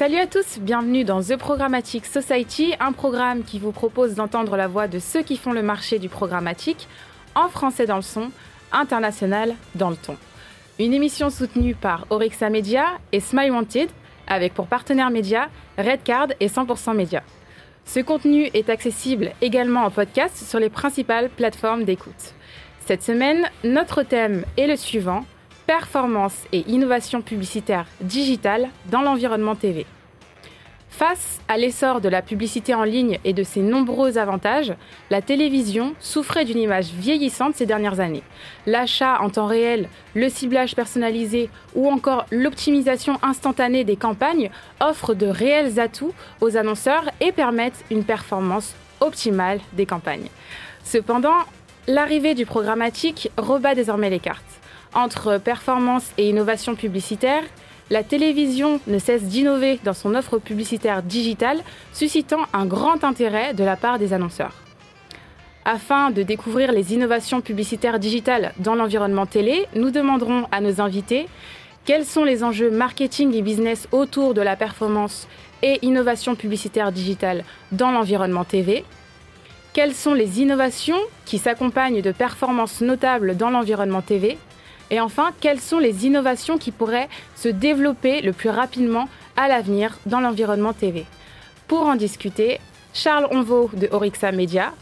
Salut à tous, bienvenue dans The Programmatic Society, un programme qui vous propose d'entendre la voix de ceux qui font le marché du programmatique, en français dans le son, international dans le ton. Une émission soutenue par Orexa Media et Smile Wanted, avec pour partenaires médias Redcard et 100% Média. Ce contenu est accessible également en podcast sur les principales plateformes d'écoute. Cette semaine, notre thème est le suivant performance et innovation publicitaire digitale dans l'environnement TV. Face à l'essor de la publicité en ligne et de ses nombreux avantages, la télévision souffrait d'une image vieillissante ces dernières années. L'achat en temps réel, le ciblage personnalisé ou encore l'optimisation instantanée des campagnes offrent de réels atouts aux annonceurs et permettent une performance optimale des campagnes. Cependant, l'arrivée du programmatique rebat désormais les cartes. Entre performance et innovation publicitaire, la télévision ne cesse d'innover dans son offre publicitaire digitale, suscitant un grand intérêt de la part des annonceurs. Afin de découvrir les innovations publicitaires digitales dans l'environnement télé, nous demanderons à nos invités quels sont les enjeux marketing et business autour de la performance et innovation publicitaire digitale dans l'environnement TV, quelles sont les innovations qui s'accompagnent de performances notables dans l'environnement TV et enfin, quelles sont les innovations qui pourraient se développer le plus rapidement à l'avenir dans l'environnement TV Pour en discuter, Charles Onvaux de Orixa Media,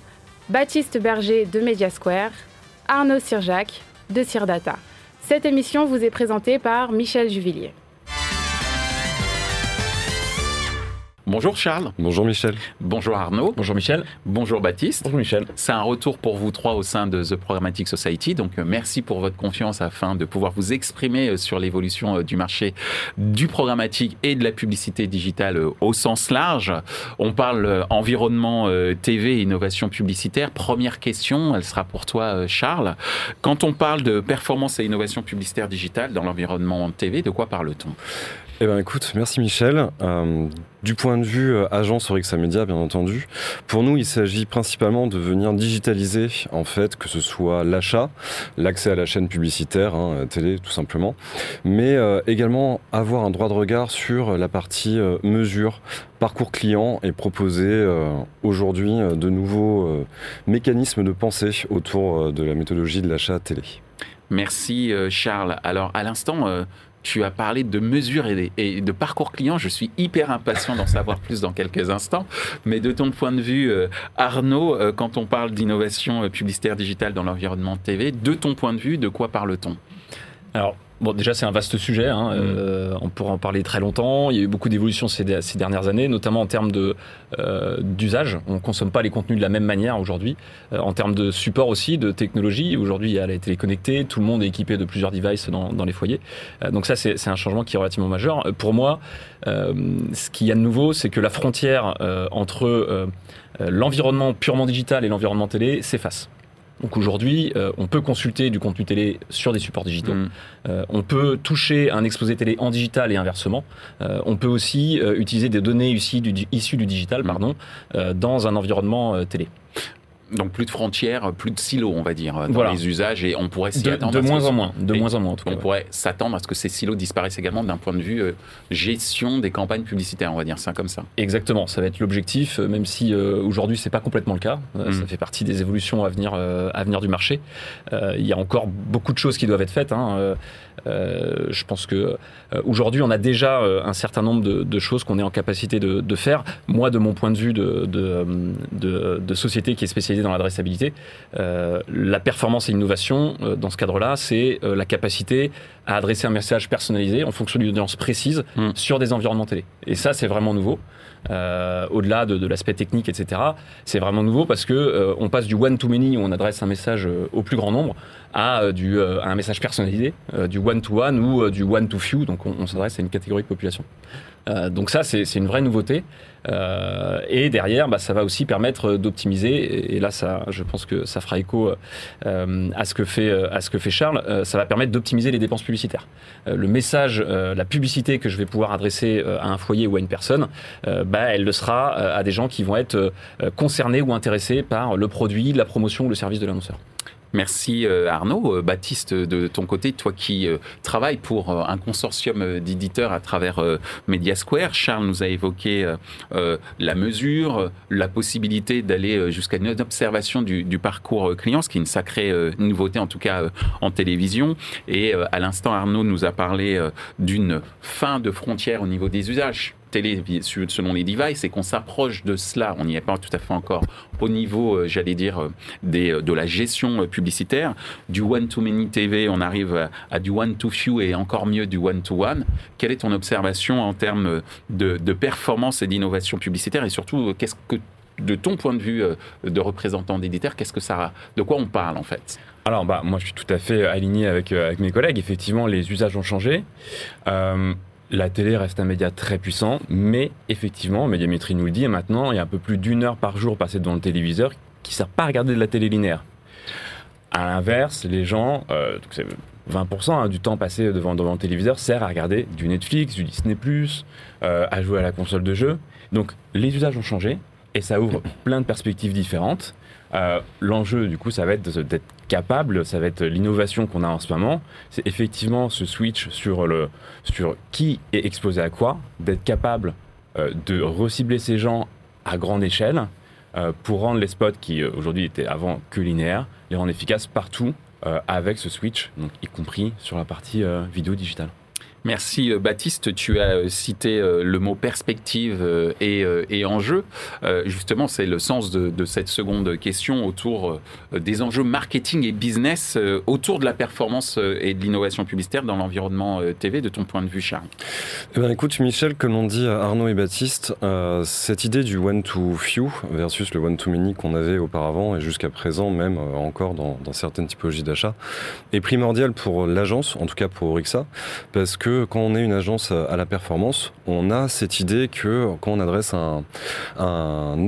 Baptiste Berger de Mediasquare, Arnaud Sirjac de Sirdata. Cette émission vous est présentée par Michel Juvillier. Bonjour Charles. Bonjour Michel. Bonjour Arnaud. Bonjour Michel. Bonjour Baptiste. Bonjour Michel. C'est un retour pour vous trois au sein de The Programmatic Society. Donc euh, merci pour votre confiance afin de pouvoir vous exprimer euh, sur l'évolution euh, du marché du programmatique et de la publicité digitale au sens large. On parle environnement TV et innovation publicitaire. Première question, elle sera pour toi Charles. Quand on parle de performance et innovation publicitaire digitale dans l'environnement TV, de quoi parle-t-on? Eh ben écoute, merci Michel. Euh, du point de vue euh, agence Orexa Media, bien entendu, pour nous, il s'agit principalement de venir digitaliser, en fait, que ce soit l'achat, l'accès à la chaîne publicitaire, hein, télé tout simplement, mais euh, également avoir un droit de regard sur la partie euh, mesure, parcours client et proposer aujourd'hui de nouveaux mécanismes de pensée autour de la méthodologie de l'achat télé. Merci Charles. Alors à l'instant, tu as parlé de mesures et, de parcours client. Je suis hyper impatient d'en savoir plus dans quelques instants. Mais de ton point de vue, euh, Arnaud, euh, quand on parle d'innovation euh, publicitaire digitale dans l'environnement TV, de ton point de vue, de quoi parle-t-on? Alors, Bon, déjà, c'est un vaste sujet. Hein. Mm. Euh, on pourrait en parler très longtemps. Il y a eu beaucoup d'évolutions ces, dernières années, notamment en termes de, euh, d'usage. On ne consomme pas les contenus de la même manière aujourd'hui. Euh, en termes de support aussi, de technologie. Aujourd'hui, il y a la télé connectée. Tout le monde est équipé de plusieurs devices dans, dans les foyers. donc ça, c'est, c'est un changement qui est relativement majeur. Pour moi, ce qu'il y a de nouveau, c'est que la frontière entre l'environnement purement digital et l'environnement télé s'efface. Donc aujourd'hui, euh, on peut consulter du contenu télé sur des supports digitaux. Mm. Euh, on peut toucher un exposé télé en digital et inversement. Euh, on peut aussi utiliser des données issues du, issues du digital, mm. pardon, dans un environnement télé. Donc plus de frontières, plus de silos, on va dire, dans les usages, et on pourrait s'y attendre. De moins en moins, de moins en moins en tout cas. On pourrait s'attendre à ce que ces silos disparaissent également d'un point de vue euh, gestion des campagnes publicitaires, on va dire ça comme ça. Exactement, ça va être l'objectif, euh, même si euh, aujourd'hui c'est pas complètement le cas. Ça mm. fait partie des évolutions à venir, à venir du marché. il y a encore beaucoup de choses qui doivent être faites. Hein. Je pense que aujourd'hui on a déjà un certain nombre de, choses qu'on est en capacité de, faire. Moi, de mon point de vue de, société qui est spécialisée dans l'adressabilité. Euh, la performance et l'innovation, euh, dans ce cadre-là, c'est euh, la capacité à adresser un message personnalisé en fonction d'une audience précise hmm. sur des environnements télé. Et ça, c'est vraiment nouveau. au-delà de, l'aspect technique, etc. C'est vraiment nouveau parce que on passe du one-to-many où on adresse un message au plus grand nombre à, du, un message personnalisé, du one-to-one ou du one-to-few, donc on, s'adresse à une catégorie de population. donc ça, c'est une vraie nouveauté. Euh, et derrière, bah, ça va aussi permettre d'optimiser. Et là, ça, je pense que ça fera écho euh, à ce que fait à ce que fait Charles. Euh, ça va permettre d'optimiser les dépenses publicitaires. le message, la publicité que je vais pouvoir adresser à un foyer ou à une personne, bah, elle le sera à des gens qui vont être concernés ou intéressés par le produit, la promotion ou le service de l'annonceur. Merci euh, Arnaud. Euh, Baptiste, de ton côté, toi qui euh, travailles pour un consortium d'éditeurs à travers Mediasquare, Charles nous a évoqué la mesure, la possibilité d'aller jusqu'à une observation du, du, parcours client, ce qui est une sacrée nouveauté en tout cas en télévision. Et à l'instant, Arnaud nous a parlé d'une fin de frontière au niveau des usages télé selon les devices et qu'on s'approche de cela, on n'y est pas tout à fait encore au niveau, euh, j'allais dire, euh, euh, de la gestion publicitaire. Du one-to-many TV, on arrive à, du one-to-few et encore mieux du one-to-one. Quelle est ton observation en termes de, performance et d'innovation publicitaire? Et surtout, qu'est-ce que de ton point de vue de représentant d'éditeur, qu'est-ce que ça, de quoi on parle en fait? Alors, bah, moi, je suis tout à fait aligné avec, mes collègues. Effectivement, les usages ont changé. La télé reste un média très puissant, mais effectivement, Médiamétrie nous le dit, maintenant, il y a un peu plus d'une heure par jour passée devant le téléviseur qui ne sert pas à regarder de la télé linéaire. À l'inverse, les gens, euh, 20% hein, du temps passé devant, devant le téléviseur sert à regarder du Netflix, du Disney+, euh, à jouer à la console de jeu. Donc les usages ont changé et ça ouvre plein de perspectives différentes. Euh, l'enjeu, du coup, ça va être d'être capable, ça va être l'innovation qu'on a en ce moment, c'est effectivement ce switch sur, le, sur qui est exposé à quoi, d'être capable euh, de recibler ces gens à grande échelle euh, pour rendre les spots qui aujourd'hui étaient avant que linéaires, les rendre efficaces partout avec ce switch, donc y compris sur la partie vidéo digitale. Merci euh, Baptiste, tu as euh, cité euh, le mot perspective et, enjeu. Justement, c'est le sens de, cette seconde question autour des enjeux marketing et business autour de la performance et de l'innovation publicitaire dans l'environnement TV, de ton point de vue, Charles. Eh ben, écoute, Michel, comme on dit Arnaud et Baptiste, cette idée du one-to-few versus le one-to-many qu'on avait auparavant et jusqu'à présent, même encore dans, dans certaines typologies d'achat, est primordiale pour l'agence, en tout cas pour Orixa, parce que quand on est une agence à la performance, on a cette idée que quand on adresse un,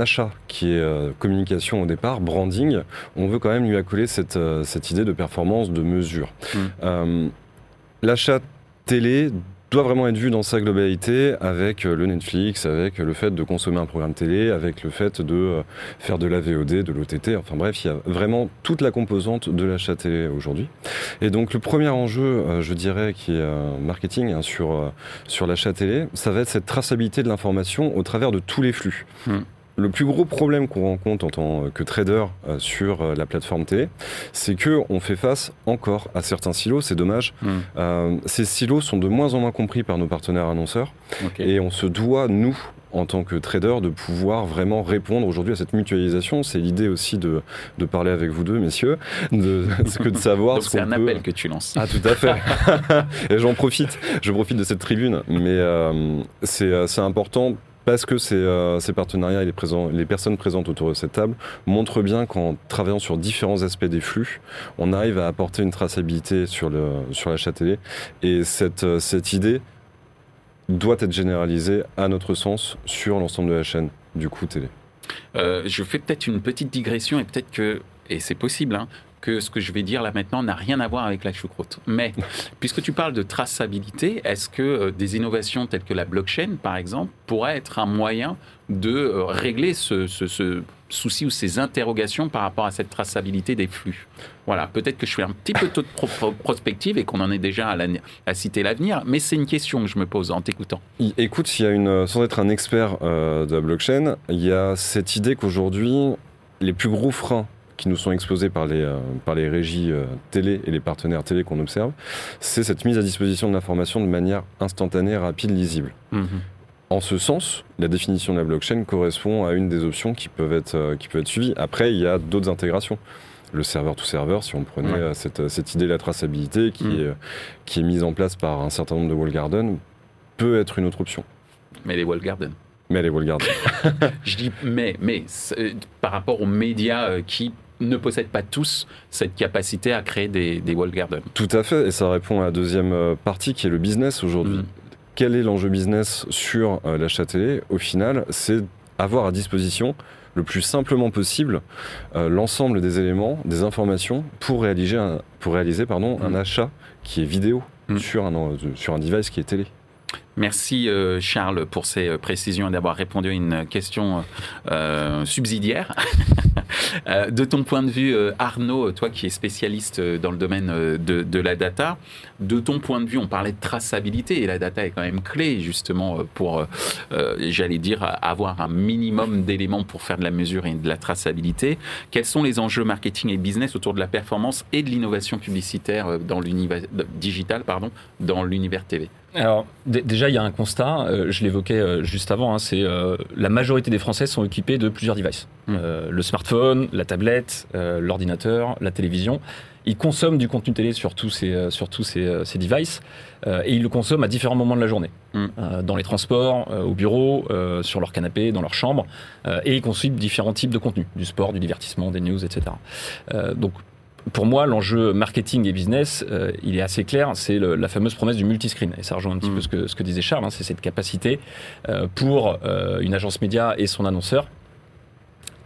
achat qui est euh, communication au départ, branding, on veut quand même lui accoler cette, euh, cette idée de performance, de mesure. Mmh. Euh, l'achat télé doit vraiment être vu dans sa globalité avec euh, le Netflix, avec le fait de consommer un programme télé, avec le fait de euh, faire de la VOD, de l'OTT. Enfin bref, il y a vraiment toute la composante de l'achat télé aujourd'hui. Et donc le premier enjeu, euh, je dirais, qui est marketing hein, sur, sur l'achat télé, ça va être cette traçabilité de l'information au travers de tous les flux. Hmm. Le plus gros problème qu'on rencontre en tant que trader euh, sur euh, la plateforme télé, c'est que on fait face encore à certains silos. C'est dommage. Hmm. Euh, ces silos sont de moins en moins compris par nos partenaires annonceurs, et on se doit nous en tant que trader de pouvoir vraiment répondre aujourd'hui à cette mutualisation. C'est l'idée aussi de, de, parler avec vous deux, messieurs, de, que de savoir Donc c'est un appel que tu lances. Ah, tout à fait. et j'en profite. Je profite de cette tribune. Mais c'est important parce que euh, ces, partenariats et les, personnes présentes autour de cette table montrent bien qu'en travaillant sur différents aspects des flux, on arrive à apporter une traçabilité sur, l'achat télé. Et cette, euh, cette idée doit être généralisée, à notre sens, sur l'ensemble de la chaîne du coup télé. Euh, je fais peut-être une petite digression et peut-être que, et c'est possible, hein, que ce que je vais dire là maintenant n'a rien à voir avec la choucroute. Mais puisque tu parles de traçabilité, est-ce que euh, des innovations telles que la blockchain, par exemple, pourraient être un moyen de euh, régler ce, souci ou ces interrogations par rapport à cette traçabilité des flux? Voilà, peut-être que je fais un petit peu de prospective et qu'on en est déjà à, citer l'avenir, mais c'est une question que je me pose en t'écoutant. Écoute, il y a une, sans être un expert euh, de la blockchain, il y a cette idée qu'aujourd'hui, les plus gros freins qui nous sont exposés par les, euh, par les régies euh, télé et les partenaires télé qu'on observe, c'est cette mise à disposition de l'information de manière instantanée, rapide, lisible. Mhm. En ce sens, la définition de la blockchain correspond à une des options qui peuvent être, euh, qui peuvent être suivies. Après, il y a d'autres intégrations le serveur to serveur, si on prenait cette, cette, idée de la traçabilité qui, mhm. est, qui est mise en place par un certain nombre de wall gardens, peut être une autre option. Mais les wall gardens Mais les wall gardens. Je dis mais, mais par rapport aux médias qui ne possèdent pas tous cette capacité à créer des, des wall gardens. Tout à fait, et ça répond à la deuxième euh, partie qui est le business aujourd'hui. Mm. Quel est l'enjeu business sur euh, l'achat télé Au final, c'est avoir à disposition le plus simplement possible euh, l'ensemble des éléments, des informations pour réaliser un, pour réaliser, pardon, un mm. achat qui est vidéo mm. sur, un, sur un device qui est télé. Merci euh, Charles pour ces euh, précisions et d'avoir répondu à une question euh, subsidiaire. de ton point de vue, Arnaud, toi qui es spécialiste dans le domaine de, la data, de ton point de vue, on parlait de traçabilité et la data est quand même clé justement pour, j'allais dire, avoir un minimum d'éléments pour faire de la mesure et de la traçabilité. Quels sont les enjeux marketing et business autour de la performance et de l'innovation publicitaire dans l'univers digital, pardon, dans l'univers TV alors déjà, il y a un constat, euh, je l'évoquais euh, juste avant, hein, c'est euh, la majorité des Français sont équipés de plusieurs devices. Mmh. le smartphone, la tablette, l'ordinateur, la télévision. Ils consomment du contenu télé sur tous ces, sur tous ces, ces devices et ils le consomment à différents moments de la journée. Mmh. dans les transports, au bureau, sur leur canapé, dans leur chambre. et ils consomment différents types de contenus, du sport, du divertissement, des news, etc. donc pour moi, l'enjeu marketing et business, euh, il est assez clair. C'est la fameuse promesse du multiscreen. Et ça rejoint un petit mm. peu ce que, ce que, disait Charles. Hein, c'est cette capacité euh, pour euh, une agence média et son annonceur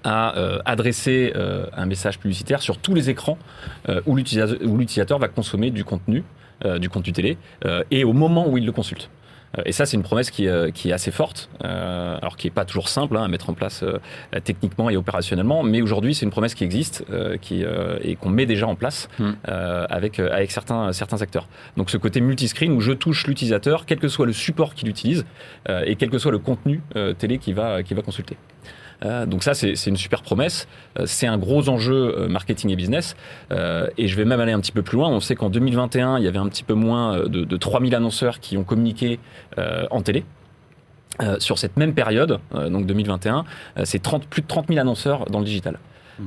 à adresser un message publicitaire sur tous les écrans où l'utilisateur va consommer du contenu, du contenu télé, et au moment où il le consulte. Euh, et ça, c'est une promesse qui, euh, qui, est assez forte, euh, alors qui n'est pas toujours simple hein, à mettre en place techniquement et opérationnellement, mais aujourd'hui, c'est une promesse qui existe qui, et qu'on met déjà en place hmm. avec, avec certains, certains acteurs. Donc ce côté multiscreen où je touche l'utilisateur, quel que soit le support qu'il utilise et quel que soit le contenu télé qu'il va, qu'il va consulter. Euh, donc ça, c'est une super promesse. Euh, c'est un gros enjeu euh, marketing et business. et je vais même aller un petit peu plus loin. On sait qu'en 2021, il y avait un petit peu moins de, de 3000 annonceurs qui ont communiqué en télé. sur cette même période, donc 2021, c'est plus de 30 000 annonceurs dans le digital.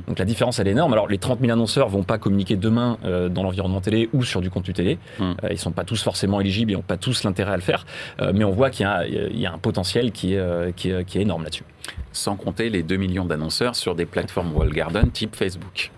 Donc la différence, elle est énorme. Alors les 30 000 annonceurs vont pas communiquer demain euh, dans l'environnement télé ou sur du contenu télé. Ils hmm. Euh, ils sont pas tous forcément éligibles, ils n'ont pas tous l'intérêt à le faire. Euh, mais on voit qu'il y, y, a un potentiel qui est, qui est, qui est énorme là-dessus. Sans compter les 2 millions d'annonceurs sur des plateformes wall garden type Facebook.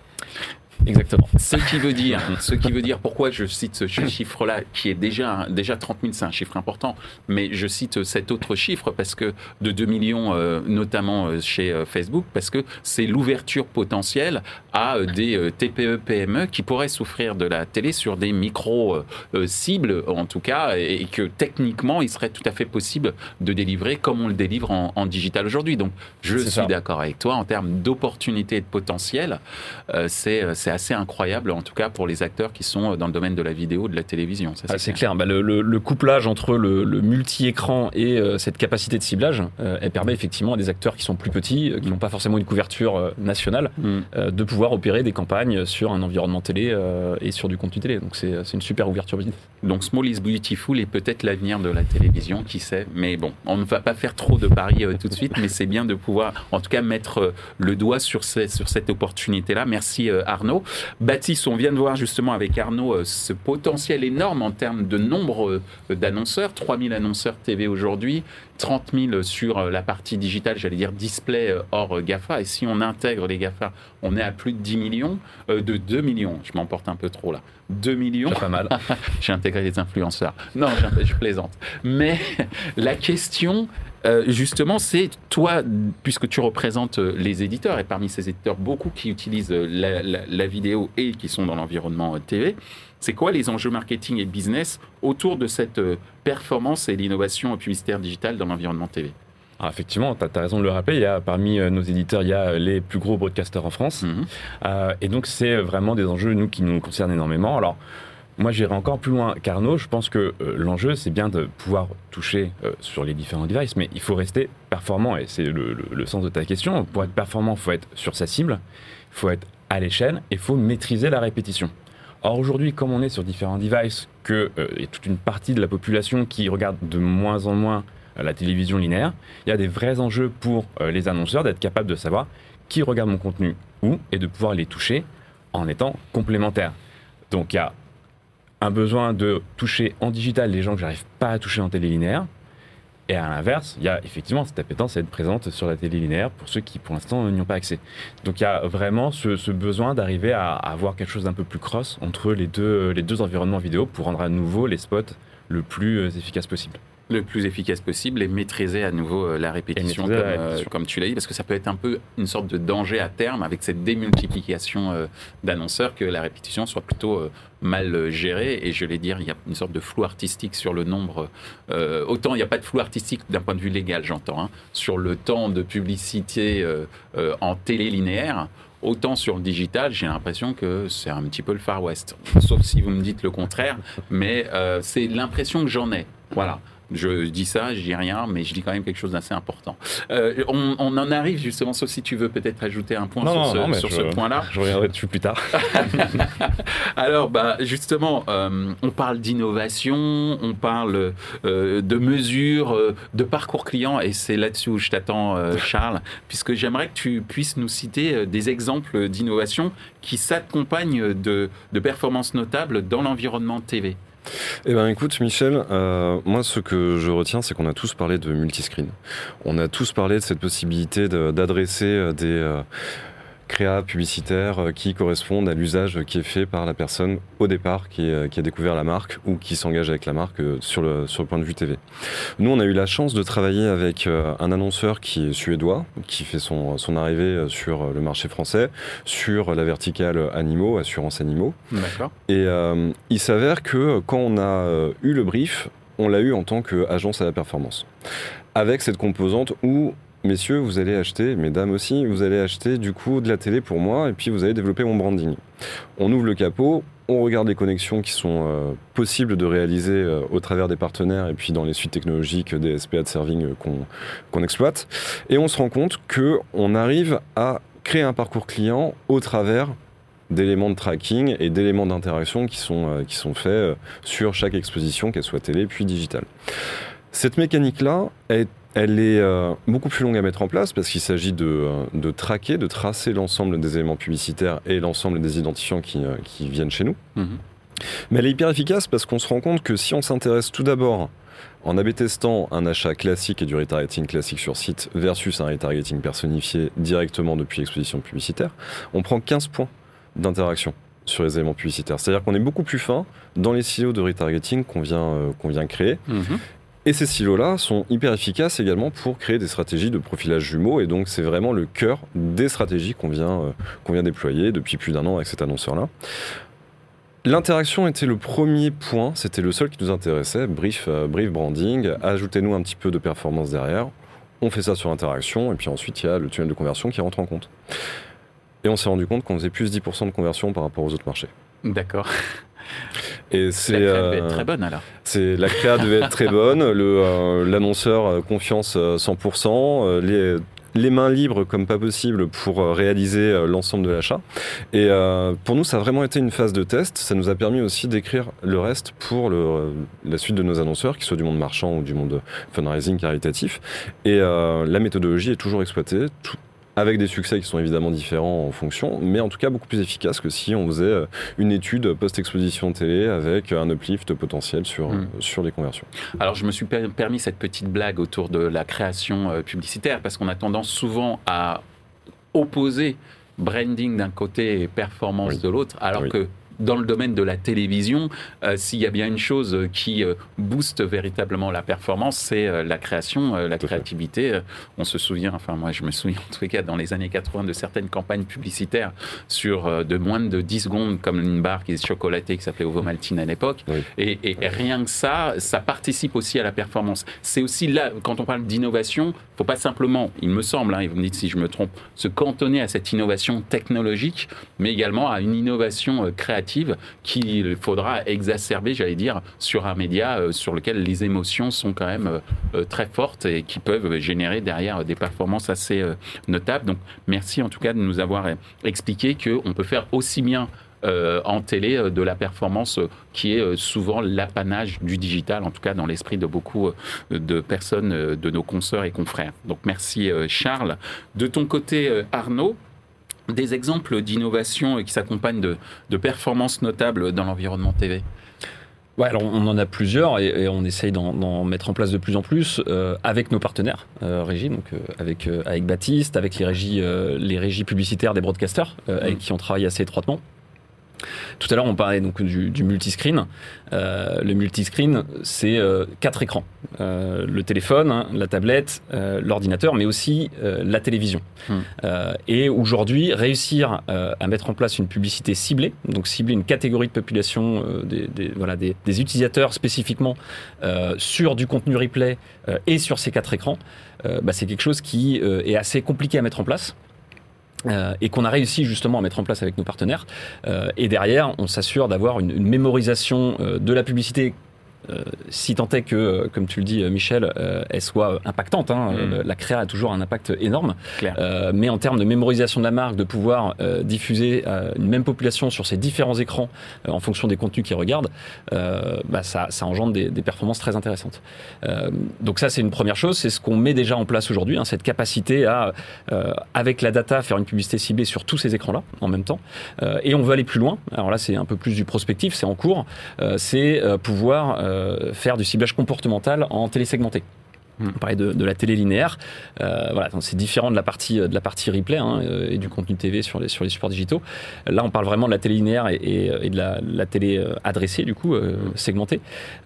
Exactement. Ce qui veut dire, ce qui veut dire pourquoi je cite ce chiffre-là, qui est déjà, déjà 30 000, c'est un chiffre important, mais je cite cet autre chiffre parce que de 2 millions, euh, notamment euh, chez euh, Facebook, parce que c'est l'ouverture potentielle à des TPE, PME qui pourraient souffrir de la télé sur des micro-cibles, en tout cas, et que techniquement, il serait tout à fait possible de délivrer comme on le délivre en, digital aujourd'hui. Donc, je suis d'accord avec toi en termes d'opportunités et de potentiel. c'est assez incroyable, en tout cas pour les acteurs qui sont dans le domaine de la vidéo, de la télévision. c'est ah, clair. Bah, le, couplage entre le, multi-écran et euh, cette capacité de ciblage, euh, elle permet effectivement à des acteurs qui sont plus petits, euh, qui n'ont pas forcément une couverture nationale, mm. de pouvoir opérer des campagnes sur un environnement télé et sur du contenu télé. Donc c'est une super ouverture business. Donc Small is Beautiful est peut-être l'avenir de la télévision, qui sait. Mais bon, on ne va pas faire trop de paris tout de suite, mais c'est bien de pouvoir en tout cas mettre le doigt sur, sur cette opportunité-là. Merci Arnaud. Baptiste, on vient de voir justement avec Arnaud euh, ce potentiel énorme en termes de nombre euh, d'annonceurs, 3000 annonceurs TV aujourd'hui, 30 000 sur euh, la partie digitale, j'allais dire display hors GAFA. Et si on intègre les GAFA, on est à plus de 10 millions, de 2 millions. Je m'emporte un peu trop là. 2 millions. pas mal. J'ai intégré les influenceurs. Non, je plaisante. Mais la question, euh, justement, c'est toi, puisque tu représentes euh, les éditeurs, et parmi ces éditeurs, beaucoup qui utilisent euh, la, vidéo et qui sont dans l'environnement TV, c'est quoi les enjeux marketing et business autour de cette performance et l'innovation publicitaire digitale dans l'environnement TV ah, effectivement, tu as, raison de le rappeler, il y a, parmi nos éditeurs, il y a les plus gros broadcasters en France. Mhm. et donc, c'est vraiment des enjeux, nous, qui nous concernent énormément. Alors, moi, j'irai encore plus loin qu'Arnaud. Je pense que euh, l'enjeu, c'est bien de pouvoir toucher euh, sur les différents devices, mais il faut rester performant. Et c'est le, sens de ta question. Pour être performant, il faut être sur sa cible, il faut être à l'échelle et il faut maîtriser la répétition. Or, aujourd'hui, comme on est sur différents devices, qu'il euh, y a toute une partie de la population qui regarde de moins en moins la télévision linéaire, il y a des vrais enjeux pour les annonceurs d'être capables de savoir qui regarde mon contenu où et de pouvoir les toucher en étant complémentaires. Donc, il y a un besoin de toucher en digital les gens que j'arrive pas à toucher en télé linéaire. Et à l'inverse, il y a effectivement cette appétence à être présente sur la télé linéaire pour ceux qui, pour l'instant, n'y ont pas accès. Donc il y a vraiment ce, besoin d'arriver à, avoir quelque chose d'un peu plus cross entre les deux, les deux environnements vidéo pour rendre à nouveau les spots le plus euh, efficace possible. Le plus efficace possible et maîtriser à nouveau euh, la répétition, comme, euh, comme, tu l'as dit, parce que ça peut être un peu une sorte de danger à terme avec cette démultiplication euh, d'annonceurs que la répétition soit plutôt mal gérée. Et je vais dire, il y a une sorte de flou artistique sur le nombre. autant il n'y a pas de flou artistique d'un point de vue légal, j'entends, hein, sur le temps de publicité en télé linéaire. Autant sur le digital, j'ai l'impression que c'est un petit peu le Far West. Sauf si vous me dites le contraire, mais c'est l'impression que j'en ai. Voilà. Je dis ça, je dis rien, mais je dis quand même quelque chose d'assez important. Euh, on, en arrive justement, sauf si tu veux peut-être ajouter un point sur ce, point-là. Je reviendrai dessus plus tard. Alors, bah, justement, euh, on parle d'innovation, on parle euh, de mesures, de parcours client, et c'est là-dessus où je t'attends, Charles, puisque j'aimerais que tu puisses nous citer des exemples d'innovation qui s'accompagnent de, de performances notables dans l'environnement TV. Eh ben écoute Michel, euh, moi ce que je retiens c'est qu'on a tous parlé de multiscreen. On a tous parlé de cette possibilité d'adresser euh, des euh, créa publicitaires euh, qui correspondent à l'usage qui est fait par la personne au départ qui, euh, qui a découvert la marque ou qui s'engage avec la marque euh, sur le, sur le point de vue TV. Nous, on a eu la chance de travailler avec un annonceur qui est suédois, qui fait son, son arrivée sur le marché français, sur la verticale animaux, assurance animaux. D'accord. Et il s'avère que quand on a eu le brief, on l'a eu en tant qu'agence à la performance. Avec cette composante où messieurs, vous allez acheter, mesdames aussi, vous allez acheter du coup de la télé pour moi et puis vous allez développer mon branding. On ouvre le capot, on regarde les connexions qui sont euh, possibles de réaliser euh, au travers des partenaires et puis dans les suites technologiques des SPA de serving euh, qu'on exploite. Et on se rend compte qu'on arrive à créer un parcours client au travers d'éléments de tracking et d'éléments d'interaction qui, sont qui sont faits sur chaque exposition, qu'elle soit télé puis digitale. Cette mécanique-là est elle est euh, beaucoup plus longue à mettre en place parce qu'il s'agit de, euh, de, traquer, de tracer l'ensemble des éléments publicitaires et l'ensemble des identifiants qui, euh, qui viennent chez nous. Mhm. Mais elle est hyper efficace parce qu'on se rend compte que si on s'intéresse tout d'abord en AB testant un achat classique et du retargeting classique sur site versus un retargeting personnifié directement depuis l'exposition publicitaire, on prend 15 points d'interaction sur les éléments publicitaires. C'est-à-dire qu'on est beaucoup plus fin dans les silos de retargeting qu'on vient, qu'on vient créer. Mhm. Et ces silos-là sont hyper efficaces également pour créer des stratégies de profilage jumeaux. Et donc, c'est vraiment le cœur des stratégies qu'on vient, euh, vient déployer depuis plus d'un an avec cet annonceur-là. L'interaction était le premier point, c'était le seul qui nous intéressait. Brief, euh, brief branding, ajoutez-nous un petit peu de performance derrière. On fait ça sur interaction, et puis ensuite, il y a le tunnel de conversion qui rentre en compte. Et on s'est rendu compte qu'on faisait plus 10% de conversion par rapport aux autres marchés. D'accord. Et c'est, la créa devait être très bonne alors. C'est, la créa devait être très bonne, le, euh, l'annonceur euh, confiance 100%, euh, les, les mains libres comme pas possible pour réaliser l'ensemble de l'achat. Et pour nous, ça a vraiment été une phase de test. Ça nous a permis aussi d'écrire le reste pour le, la suite de nos annonceurs, qu'ils soient du monde marchand ou du monde fundraising caritatif. Et la méthodologie est toujours exploitée. Tout, avec des succès qui sont évidemment différents en fonction, mais en tout cas beaucoup plus efficaces que si on faisait euh, une étude post-exposition télé avec un uplift potentiel sur, hmm. euh, sur les conversions. Alors je me suis permis cette petite blague autour de la création euh, publicitaire parce qu'on a tendance souvent à opposer branding d'un côté et performance de l'autre, alors que dans le domaine de la télévision, euh, s'il y a bien une chose qui euh, booste véritablement la performance, c'est euh, la création, la créativité. On se souvient, enfin moi je me souviens en tous les cas dans les années 80 de certaines campagnes publicitaires sur de moins de 10 secondes comme une barre qui est chocolatée qui s'appelait Ovomaltine à l'époque. Et, rien que ça, ça participe aussi à la performance. C'est aussi là, quand on parle d'innovation, faut pas simplement, il me semble, hein, et vous me dites si je me trompe, se cantonner à cette innovation technologique, mais également à une innovation créative qu'il faudra exacerber, j'allais dire, sur un média euh, sur lequel les émotions sont quand même euh, euh, très fortes et qui peuvent générer derrière des performances assez notables. Donc merci en tout cas de nous avoir expliqué qu'on peut faire aussi bien en télé de la performance qui est souvent l'apanage du digital, en tout cas dans l'esprit de beaucoup de personnes, de nos consoeurs et confrères. Donc merci Charles. De ton côté Arnaud, des exemples d'innovation qui s'accompagnent de, performances notables dans l'environnement TV Ouais, alors on en a plusieurs et, on essaye d'en mettre en place de plus en plus euh, avec nos partenaires euh, régie, donc euh, avec, avec Baptiste, avec les régies, les régies publicitaires des broadcasters avec mmh. qui on travaille assez étroitement. Tout à l'heure, on parlait donc du, du multiscreen. Euh, le multiscreen, c'est euh, quatre écrans. Euh, le téléphone, hein, la tablette, l'ordinateur, mais aussi la télévision. Hmm. Et aujourd'hui, réussir à mettre en place une publicité ciblée, donc cibler une catégorie de population, des, des- voilà, des, des utilisateurs spécifiquement sur du contenu replay et sur ces quatre écrans, bah, c'est quelque chose qui est assez compliqué à mettre en place. Euh, et qu'on a réussi justement à mettre en place avec nos partenaires. Euh, et derrière, on s'assure d'avoir une, mémorisation euh, de la publicité. Euh, si tant est que, euh, comme tu le dis, euh, Michel, euh, elle soit impactante. hein. Mm. Euh, La créa a toujours un impact énorme. Clair. Euh, mais en termes de mémorisation de la marque, de pouvoir euh, diffuser euh, une même population sur ces différents écrans euh, en fonction des contenus qu'ils regardent, euh, bah, ça, ça engendre des, des performances très intéressantes. Euh, donc ça, c'est une première chose. C'est ce qu'on met déjà en place aujourd'hui, hein, cette capacité à, euh, avec la data, faire une publicité ciblée sur tous ces écrans-là en même temps. Euh, et on veut aller plus loin. Alors là, c'est un peu plus du prospectif, c'est en cours. Euh, c'est euh, pouvoir euh, faire du ciblage comportemental en télésegmenté. On parlait de, de la télé linéaire. Euh, voilà, c'est différent de la partie de la partie replay hein, euh, et du contenu TV sur les sur les supports digitaux. Là, on parle vraiment de la télé linéaire et, et- et de la, la télé euh, adressée, du coup, euh, segmentée.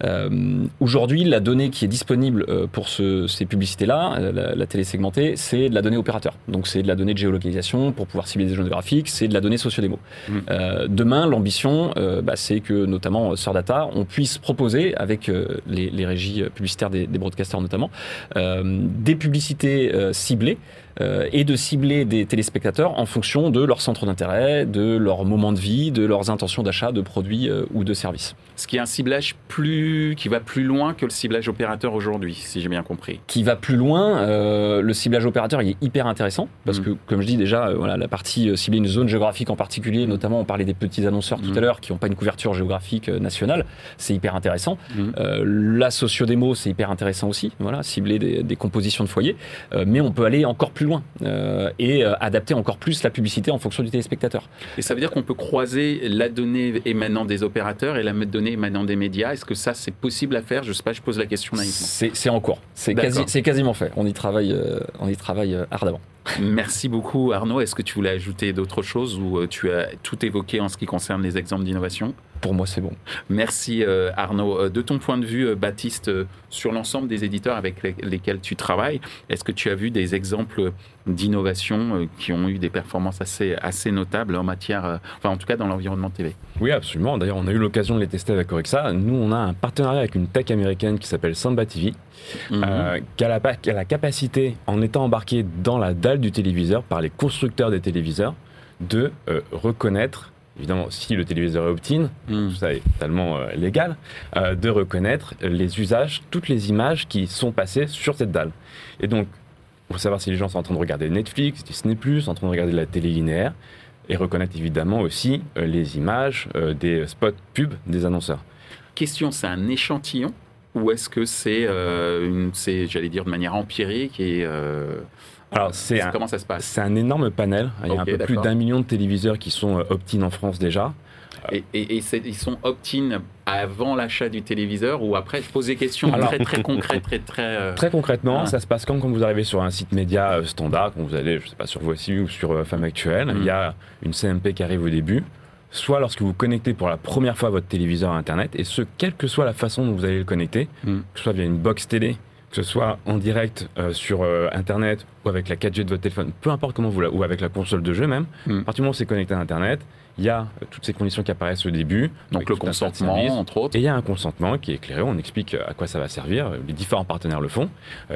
Euh, Aujourd'hui, la donnée qui est disponible euh, pour ce- ces publicités-là, euh, la, la télé segmentée, c'est de la donnée opérateur. Donc, c'est de la donnée de géolocalisation pour pouvoir cibler des zones géographiques, c'est de la donnée sociodémo. Mm. Euh, demain, l'ambition, euh, bah, c'est que notamment euh, Sordata, on puisse proposer avec euh, les, les régies publicitaires des, des broadcasters notamment, euh, des publicités euh, ciblées euh, et de cibler des téléspectateurs en fonction de leur centre d'intérêt, de leur moment de vie, de leurs intentions d'achat de produits euh, ou de services. Ce qui est un ciblage plus, qui va plus loin que le ciblage opérateur aujourd'hui, si j'ai bien compris. Qui va plus loin, euh, le ciblage opérateur il est hyper intéressant parce Mm. que, comme je dis déjà, voilà, la partie cibler une zone géographique en particulier, notamment on parlait des petits annonceurs tout Mm. à l'heure qui n'ont pas une couverture géographique nationale, c'est hyper intéressant. Mm. La sociodémo, c'est hyper intéressant aussi, voilà, cibler des, des compositions de foyers, mais on peut aller encore plus loin euh, et euh, adapter encore plus la publicité en fonction du téléspectateur. Et ça veut dire qu'on peut croiser la donnée émanant des opérateurs et la donnée émanant des médias. Est-ce que ça, c'est possible à faire? Je sais pas, je pose la question naïvement. C'est en cours, c'est quasi, quasiment fait. On y travaille, euh, on y travaille ardemment. Merci beaucoup Arnaud. Est-ce que tu voulais ajouter d'autres choses ou tu as tout évoqué en ce qui concerne les exemples d'innovation? Pour moi, c'est bon. Merci euh, Arnaud. Euh, De ton point de vue, euh, Baptiste, euh, sur l'ensemble des éditeurs avec les- lesquels tu travailles, est-ce que tu as vu des exemples d'innovation euh, qui ont eu des performances assez, assez notables en matière, enfin en tout cas dans l'environnement TV Oui, absolument. D'ailleurs, on a eu l'occasion de les tester avec Orexa. Nous, on a un partenariat avec une tech américaine qui s'appelle Samba TV, Mhm. qui, a la, qui a la capacité, en étant embarqué dans la dalle du téléviseur par les constructeurs des téléviseurs, de reconnaître, évidemment, si le téléviseur est opt-in, tout ça est totalement euh, légal, euh, de reconnaître les usages, toutes les images qui sont passées sur cette dalle. Et donc, pour savoir si les gens sont en train de regarder Netflix, Disney+, en train de regarder la télé linéaire, et reconnaître évidemment aussi euh, les images des spots pubs des annonceurs. Question, c'est un échantillon ou est-ce que c'est, j'allais dire, de manière empirique et Alors, c'est un, comment ça se passe c'est un énorme panel. Il y a un peu plus d'un million de téléviseurs qui sont euh, opt-in en France déjà. Et, et- et c'est- ils sont opt-in avant l'achat du téléviseur ou après? Je pose des questions Alors- très très concrètes, très très. euh, Très concrètement, Ah. ça se passe quand, quand vous arrivez sur un site média euh, standard, quand vous allez, je sais pas, sur Voici ou sur Femme Actuelle, Mm. il y a une CMP qui arrive au début, soit lorsque vous connectez pour la première fois votre téléviseur à Internet, et ce, quelle que soit la façon dont vous allez le connecter, Mm. que ce soit via une box télé, que ce soit en direct euh, sur euh, Internet ou avec la 4G de votre téléphone, peu importe comment vous la, ou avec la console de jeu même, Mm. à partir du moment où c'est connecté à Internet, il y a euh, toutes ces conditions qui apparaissent au début. donc le consentement, entre autres. Et il y a un consentement qui est éclairé, on explique à quoi ça va servir, les différents partenaires le font.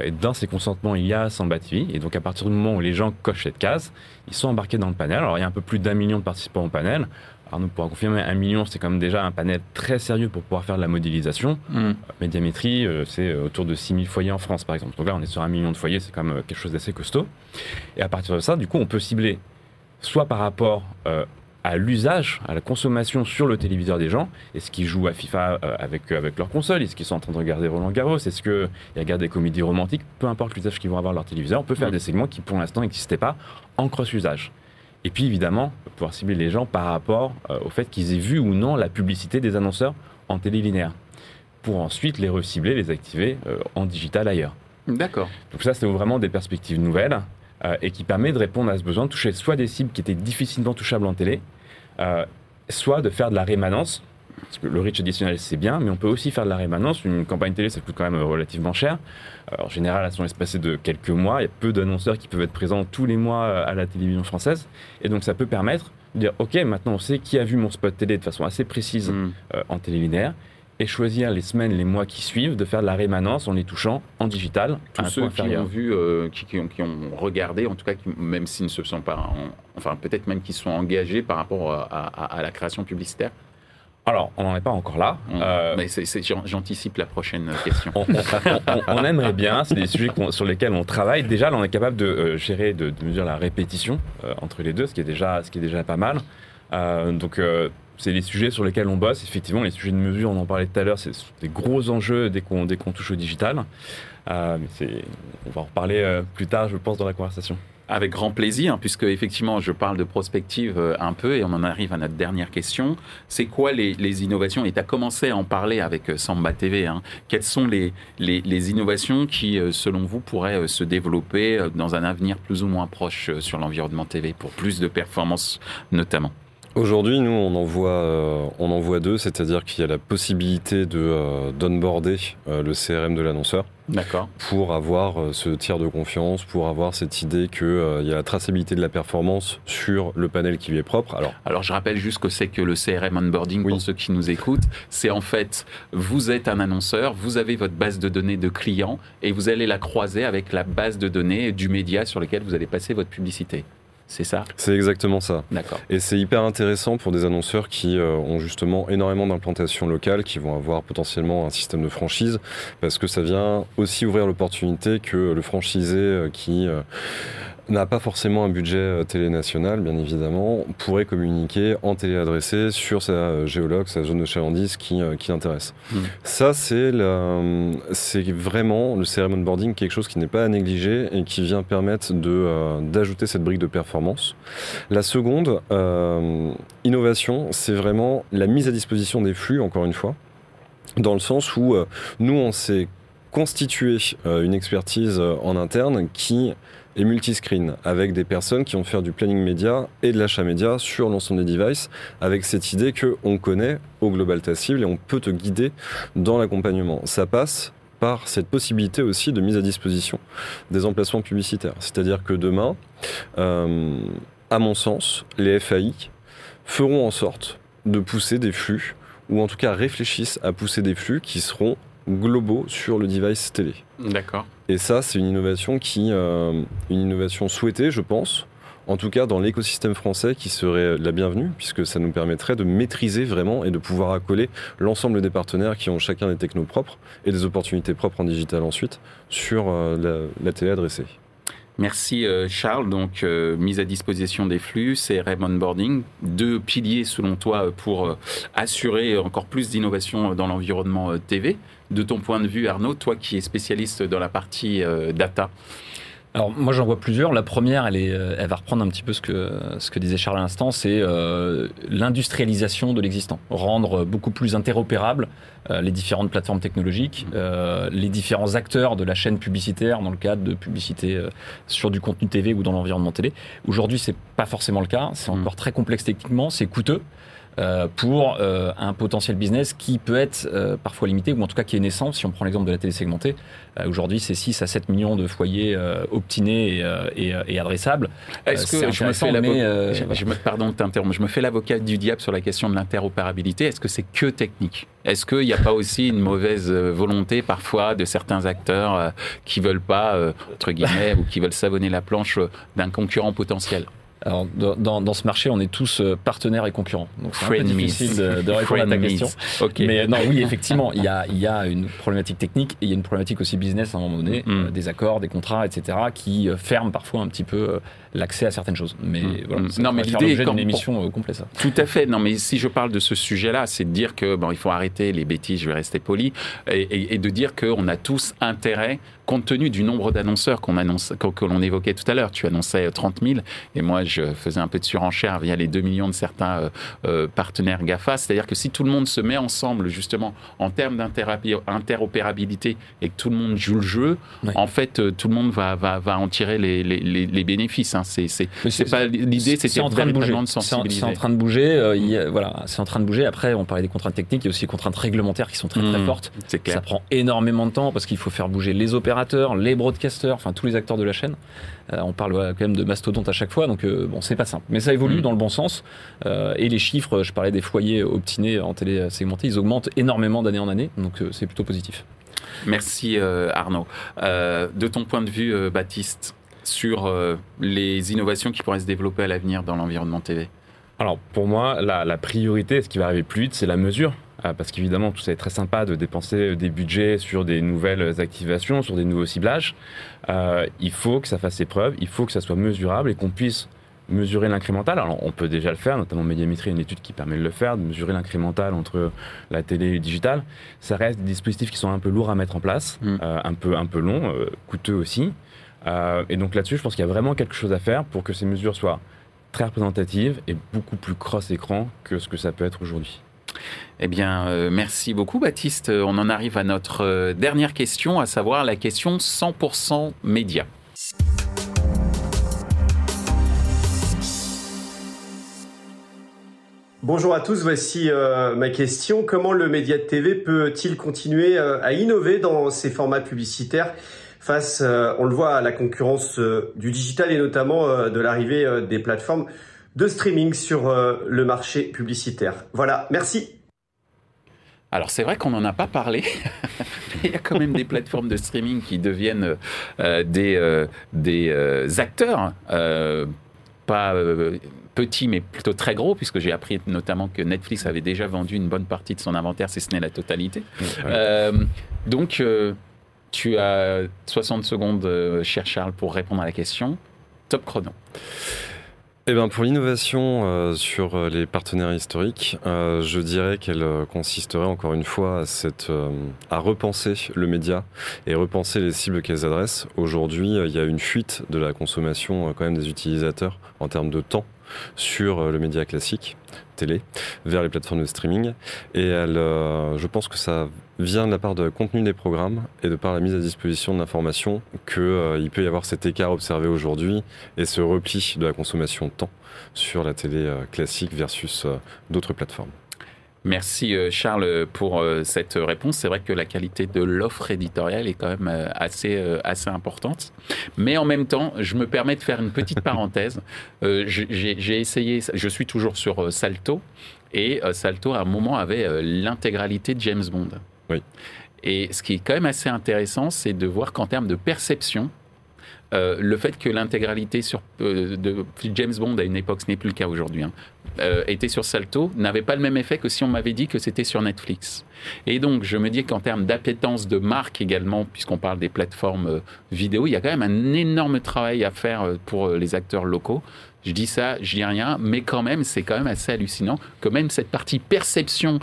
Et dans ces consentements, il y a Samba TV. Et donc à partir du moment où les gens cochent cette case, ils sont embarqués dans le panel. Alors il y a un peu plus d'un million de participants au panel. Arnaud pourra confirmer, un million, c'est quand même déjà un panel très sérieux pour pouvoir faire de la modélisation. Mhm. Médiamétrie, euh, c'est euh, autour de 6000 foyers en France, par exemple. Donc là, on est sur un million de foyers, c'est quand même euh, quelque chose d'assez costaud. Et à partir de ça, du coup, on peut cibler soit par rapport euh, à l'usage, à la consommation sur le téléviseur des gens. Est-ce qu'ils jouent à FIFA euh, avec, avec leur console Est-ce qu'ils sont en train de regarder Roland Garros Est-ce qu'ils regardent des comédies romantiques Peu importe l'usage qu'ils vont avoir de leur téléviseur, on peut faire Mhm. des segments qui, pour l'instant, n'existaient pas en cross-usage. Et puis, évidemment, pouvoir cibler les gens par rapport euh, au fait qu'ils aient vu ou non la publicité des annonceurs en télé linéaire. Pour ensuite les recibler, les activer euh, en digital ailleurs. D'accord. Donc ça, c'est vraiment des perspectives nouvelles euh, et qui permet de répondre à ce besoin de toucher soit des cibles qui étaient difficilement touchables en télé, soit de faire de la rémanence. Parce que le reach additionnel, c'est bien, mais on peut aussi faire de la rémanence. Une campagne télé, ça coûte quand même relativement cher. Alors, en général, elles sont espacées de quelques mois. Il y a peu d'annonceurs qui peuvent être présents tous les mois euh, à la télévision française. Et donc, ça peut permettre de dire, OK, maintenant on sait qui a vu mon spot télé de façon assez précise Mm. euh, en télé linéaire. Et choisir les semaines, les mois qui suivent, de faire de la rémanence en les touchant en digital. à Tous un ceux qui ont vu, euh, qui, qui ont, qui ont regardé, en tout cas, qui- même s'ils ne se sont pas, en- enfin peut-être même qui sont engagés par rapport à, à- à la création publicitaire. Alors, on n'en est pas encore là. Euh, j'anticipe la prochaine question. on, on- on- on aimerait bien, c'est des sujets sur lesquels on travaille. Déjà, là, on est capable de euh, gérer, de, de mesurer la répétition euh, entre les deux, ce qui est déjà, ce qui est déjà pas mal. Euh, donc, euh, c'est les sujets sur lesquels on bosse. Effectivement, les sujets de mesure, on en parlait tout à l'heure, c'est des gros enjeux dès qu'on qu'on touche au digital. Euh, mais on va en reparler euh, plus tard, je pense, dans la conversation. Avec grand plaisir, puisque effectivement, je parle de prospective euh, un peu et on en arrive à notre dernière question. C'est quoi les, les innovations? Et tu as commencé à en parler avec euh, Samba TV. hein. Quelles sont les, les, les innovations qui, euh, selon vous, pourraient se développer dans un avenir plus ou moins proche sur l'environnement TV pour plus de performance notamment? Aujourd'hui, nous, on en voit, euh, on en voit deux, c'est-à-dire qu'il y a la possibilité de euh, d'onboarder euh, le CRM de l'annonceur D'accord. pour avoir euh, ce tiers de confiance, pour avoir cette idée qu'il il y a la traçabilité de la performance sur le panel qui lui est propre. Alors, Alors, je rappelle juste que c'est que le CRM onboarding, Oui. pour ceux qui nous écoutent, c'est en fait, vous êtes un annonceur, vous avez votre base de données de clients et vous allez la croiser avec la base de données du média sur lequel vous allez passer votre publicité. C'est ça c'est exactement ça. D'accord. Et c'est hyper intéressant pour des annonceurs qui euh, ont justement énormément d'implantations locales, qui vont avoir potentiellement un système de franchise, parce que ça vient aussi ouvrir l'opportunité que le franchisé euh, qui euh, n'a pas forcément un budget euh, télé national, bien évidemment, pourrait communiquer en télé adressée sur sa euh, géologue, sa zone de chalandise qui, euh, qui l'intéresse. Mm. Ça, c'est vraiment le CRM onboarding, quelque chose qui n'est pas à négliger et qui vient permettre de, euh, d'ajouter cette brique de performance. La seconde euh, innovation, c'est vraiment la mise à disposition des flux, encore une fois, dans le sens où euh, nous, on s'est constitué une expertise en interne qui est multiscreen, avec des personnes qui vont faire du planning média et de l'achat média sur l'ensemble des devices, avec cette idée qu'on connaît au global ta cible et on peut te guider dans l'accompagnement. Ça passe par cette possibilité aussi de mise à disposition des emplacements publicitaires. C'est-à-dire que demain, euh, à mon sens, les FAI feront en sorte de pousser des flux, ou en tout cas réfléchissent à pousser des flux qui seront globaux sur le device télé. D'accord. Et ça, c'est une innovation qui, euh, une innovation souhaitée, je pense, en tout cas dans l'écosystème français, qui serait la bienvenue, puisque ça nous permettrait de maîtriser vraiment et de pouvoir accoler l'ensemble des partenaires qui ont chacun des technos propres et des opportunités propres en digital ensuite sur euh, la, la télé adressée. Merci euh, Charles. Donc, euh, mise à disposition des flux, CRM onboarding, deux piliers selon toi euh, pour assurer encore plus d'innovation dans l'environnement TV. De ton point de vue, Arnaud, toi qui es spécialiste dans la partie data, Alors moi j'en vois plusieurs. La première, elle, est, euh, elle va reprendre un petit peu ce que, ce que disait Charles à l'instant, c'est euh, l'industrialisation de l'existant. Rendre beaucoup plus interopérable euh, les différentes plateformes technologiques, euh, les différents acteurs de la chaîne publicitaire dans le cadre de publicité euh, sur du contenu TV ou dans l'environnement télé. Aujourd'hui c'est pas forcément le cas, c'est Mm. encore très complexe techniquement, c'est coûteux. Euh, pour euh, un potentiel business qui peut être euh, parfois limité ou en tout cas qui est naissant. Si on prend l'exemple de la télé segmentée, aujourd'hui c'est 6 à 7 millions de foyers optinés et, et, et adressables. est-ce que je me fais mais, je- je me- pardon de t'interrompre, je me fais l'avocat du diable sur la question de l'interopérabilité. Est-ce que c'est que technique? Est-ce qu'il n'y a pas aussi une mauvaise volonté parfois de certains acteurs qui veulent pas entre guillemets ou qui veulent savonner la planche d'un concurrent potentiel? Alors, dans, dans- ce marché, on est tous euh, partenaires et concurrents. Donc, c'est un peu difficile de, de répondre à ta question. Ok. Mais non, oui, effectivement, il y a, il y a une problématique technique et il y a une problématique aussi business à un moment donné, Mm. euh, des accords, des contrats, etc., qui euh, ferment parfois un petit peu euh, l'accès à certaines choses. Mais Mm. voilà, Mm. ça Non, mais l'idée, d'une émission euh, complète, ça. Tout à fait. Non, mais si je parle de ce sujet-là, c'est de dire que bon, il faut arrêter les bêtises. Je vais rester poli et, et- et de dire qu'on a tous intérêt compte tenu du nombre d'annonceurs qu'on annonce, que, l'on évoquait tout à l'heure, tu annonçais 30 000 et moi je faisais un peu de surenchère via les 2 millions de certains partenaires GAFA. C'est-à-dire que si tout le monde se met ensemble justement en termes d'interopérabilité et que tout le monde joue le jeu, en fait tout le monde va, va, va en tirer les, les, les bénéfices. Hein. C'est pas l'idée, c'était en train de bouger. C'est en, train de bouger. voilà, c'est en train de bouger. Après, on parlait des contraintes techniques, il y a aussi des contraintes réglementaires qui sont très très mmh, fortes. Ça prend énormément de temps parce qu'il faut faire bouger les opérateurs, les broadcasters, enfin tous les acteurs de la chaîne. Euh, on parle quand même de mastodonte à chaque fois, donc euh, bon, c'est pas simple. Mais ça évolue mmh. dans le bon sens. Euh, et les chiffres, je parlais des foyers obtinés en télé segmentée, ils augmentent énormément d'année en année, donc c'est plutôt positif. Merci Arnaud. de ton point de vue, Baptiste, sur les innovations qui pourraient se développer à l'avenir dans l'environnement TV alors pour moi, la, priorité, ce qui va arriver plus vite, c'est la mesure. Euh, parce qu'évidemment, tout ça est très sympa de dépenser des budgets sur des nouvelles activations, sur des nouveaux ciblages. Euh, il faut que ça fasse ses preuves, il faut que ça soit mesurable et qu'on puisse mesurer l'incrémental. Alors on peut déjà le faire, notamment Médiamétrie, une étude qui permet de le faire, de mesurer l'incrémental entre la télé et le digital. Ça reste des dispositifs qui sont un peu lourds à mettre en place, mm. euh, un peu un peu longs, coûteux aussi. et donc là-dessus, je pense qu'il y a vraiment quelque chose à faire pour que ces mesures soient très représentative et beaucoup plus cross-écran que ce que ça peut être aujourd'hui. Eh bien, euh, merci beaucoup Baptiste. On en arrive à notre euh, dernière question, à savoir la question 100% média. Bonjour à tous, voici euh, ma question. Comment le média de TV peut-il continuer à innover dans ses formats publicitaires face, on le voit, à la concurrence du digital et notamment de l'arrivée des plateformes de streaming sur le marché publicitaire. Voilà, merci. Alors c'est vrai qu'on n'en a pas parlé, il y a quand même des plateformes de streaming qui deviennent des, des acteurs, pas petits mais plutôt très gros, puisque j'ai appris notamment que Netflix avait déjà vendu une bonne partie de son inventaire, si ce n'est la totalité. donc tu as 60 secondes, euh, cher Charles, pour répondre à la question. Top chrono. Eh ben pour l'innovation euh, sur euh, les partenaires historiques, je dirais qu'elle consisterait encore une fois à, cette, à repenser le média et repenser les cibles qu'elles adressent. Aujourd'hui, il y a une fuite de la consommation quand même des utilisateurs en termes de temps sur le média classique, télé, vers les plateformes de streaming. Et elle, je pense que ça vient de la part de contenu des programmes et de par la mise à disposition d'informations qu'il euh, peut y avoir cet écart observé aujourd'hui et ce repli de la consommation de temps sur la télé euh, classique versus euh, d'autres plateformes. Merci Charles pour cette réponse. C'est vrai que la qualité de l'offre éditoriale est quand même assez, assez importante. Mais en même temps, je me permets de faire une petite parenthèse. J'ai essayé, je suis toujours sur Salto, et Salto à un moment avait l'intégralité de James Bond. Oui. Et ce qui est quand même assez intéressant, c'est de voir qu'en termes de perception, euh, le fait que l'intégralité euh, de James Bond à une époque, ce n'est plus le cas aujourd'hui, hein, euh, était sur Salto, n'avait pas le même effet que si on m'avait dit que c'était sur Netflix. Et donc, je me dis qu'en termes d'appétence de marque également, puisqu'on parle des plateformes vidéo, il y a quand même un énorme travail à faire pour les acteurs locaux. Je dis ça, je dis rien, mais quand même, c'est quand même assez hallucinant que même cette partie perception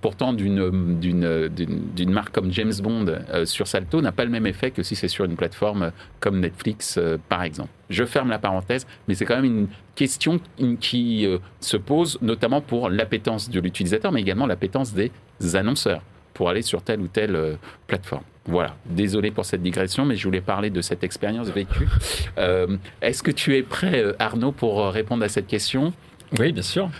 pourtant d'une marque comme James Bond euh, sur Salto n'a pas le même effet que si c'est sur une plateforme comme Netflix, euh, par exemple. Je ferme la parenthèse, mais c'est quand même une question qui euh, se pose, notamment pour l'appétence de l'utilisateur, mais également l'appétence des annonceurs pour aller sur telle ou telle plateforme. Voilà, désolé pour cette digression, mais je voulais parler de cette expérience vécue. Est-ce que tu es prêt, Arnaud, pour répondre à cette question? Oui, bien sûr.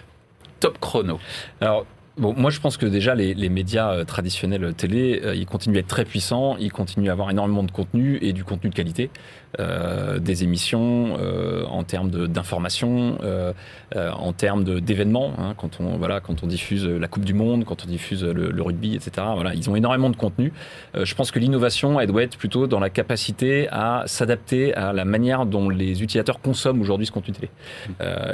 Top chrono. Alors, Bon, moi, je pense que déjà, les, les médias euh, traditionnels télé, euh, ils continuent à être très puissants, ils continuent à avoir énormément de contenu et du contenu de qualité. Euh, des émissions, euh, en termes d'information, euh, en termes d'événements. Hein, quand on voilà, quand on diffuse la Coupe du Monde, quand on diffuse le, rugby, etc. Voilà, ils ont énormément de contenu. je pense que l'innovation, elle doit être plutôt dans la capacité à s'adapter à la manière dont les utilisateurs consomment aujourd'hui ce contenu télé.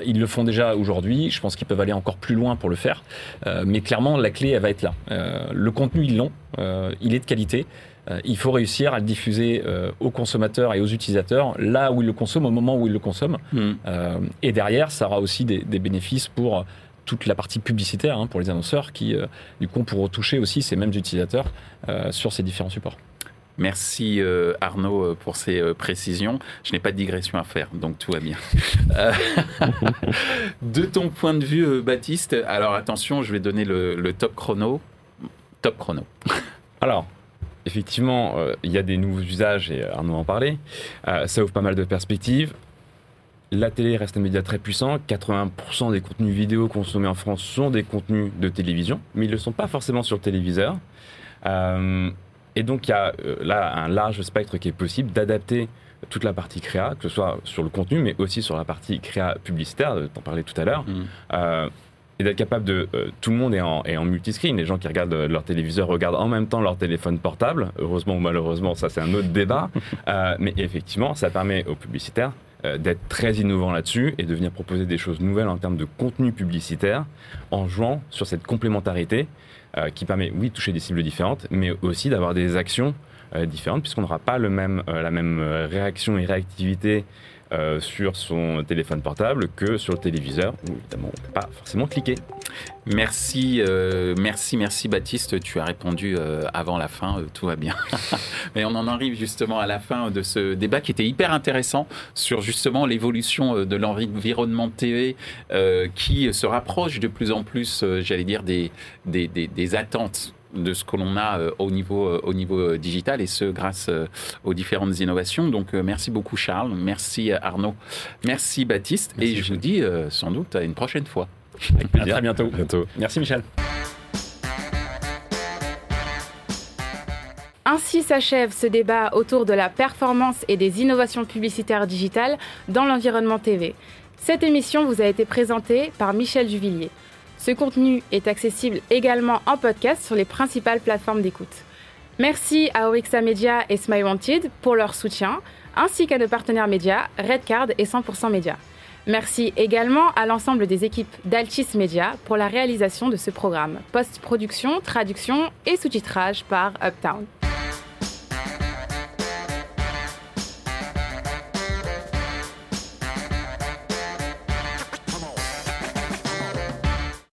ils le font déjà aujourd'hui. Je pense qu'ils peuvent aller encore plus loin pour le faire. Mais clairement, la clé, elle va être là. le contenu, ils l'ont. il est de qualité. Euh, il faut réussir à le diffuser euh, aux consommateurs et aux utilisateurs là où ils le consomment, au moment où ils le consomment. Hmm. Euh, et derrière, ça aura aussi des, bénéfices pour toute la partie publicitaire hein, pour les annonceurs qui, du coup, pourront toucher aussi ces mêmes utilisateurs sur ces différents supports. Merci Arnaud pour ces précisions. Je n'ai pas de digression à faire, donc tout va bien. de ton point de vue, Baptiste, alors attention, je vais donner le, top chrono. Top chrono. Alors, effectivement, euh, il y a des nouveaux usages, et Arnaud en parlait. Euh, ça ouvre pas mal de perspectives. La télé reste un média très puissant. 80% des contenus vidéo consommés en France sont des contenus de télévision, mais ils ne le sont pas forcément sur le téléviseur. Euh, et donc, il y a là un large spectre qui est possible d'adapter toute la partie créa, que ce soit sur le contenu, mais aussi sur la partie créa publicitaire, t'en parlais tout à l'heure. Mmh et d'être capable de... Euh, tout le monde est en, est en multiscreen. Les gens qui regardent euh, leur téléviseur regardent en même temps leur téléphone portable. Heureusement ou malheureusement, ça c'est un autre débat. Euh, mais effectivement, ça permet aux publicitaires d'être très innovants là-dessus et de venir proposer des choses nouvelles en termes de contenu publicitaire en jouant sur cette complémentarité qui permet, oui, de toucher des cibles différentes, mais aussi d'avoir des actions différentes puisqu'on n'aura pas le même, la même réaction et réactivité euh, sur son téléphone portable que sur le téléviseur, où évidemment on ne peut pas forcément cliquer. Merci, euh, merci, merci Baptiste, tu as répondu euh, avant la fin, tout va bien. Mais on en arrive justement à la fin de ce débat qui était hyper intéressant sur justement l'évolution de l'environnement TV qui se rapproche de plus en plus, j'allais dire, des, des, des attentes de ce que l'on a euh, au niveau, euh, au niveau euh, digital et ce grâce aux différentes innovations. Donc merci beaucoup Charles, merci Arnaud, merci Baptiste et je vous dis sans doute à une prochaine fois. À très bientôt. bientôt. Merci Michel. Ainsi s'achève ce débat autour de la performance et des innovations publicitaires digitales dans l'environnement TV. Cette émission vous a été présentée par Michel Juvillier. Ce contenu est accessible également en podcast sur les principales plateformes d'écoute. Merci à Orixa Media et Smile Wanted pour leur soutien, ainsi qu'à nos partenaires médias Redcard et 100% Média. Merci également à l'ensemble des équipes d'Altis Media pour la réalisation de ce programme, post-production, traduction et sous-titrage par Uptown.